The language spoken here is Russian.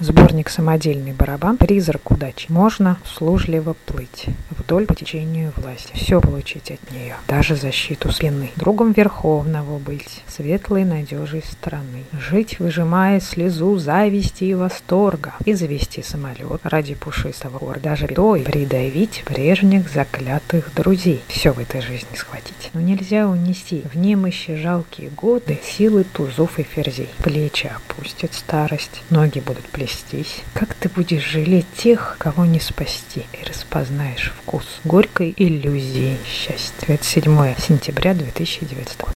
Сборник «Самодельный барабан», призрак удачи. Можно услужливо плыть вдоль по течению власти. Все получить от нее, даже защиту спины. Другом Верховного быть, светлой надежей страны. Жить, выжимая слезу зависти и восторга. И завести самолет ради пушистого гор. Даже той придавить прежних заклятых друзей. Все в этой жизни схватить. Но нельзя унести в немощи жалкие годы силы тузов и ферзей. Плечи опустят старость, ноги будут плестись. Как ты будешь жалеть тех, кого не спасти, и распознаешь вкус горькой иллюзии счастья. Это 7 сентября 2019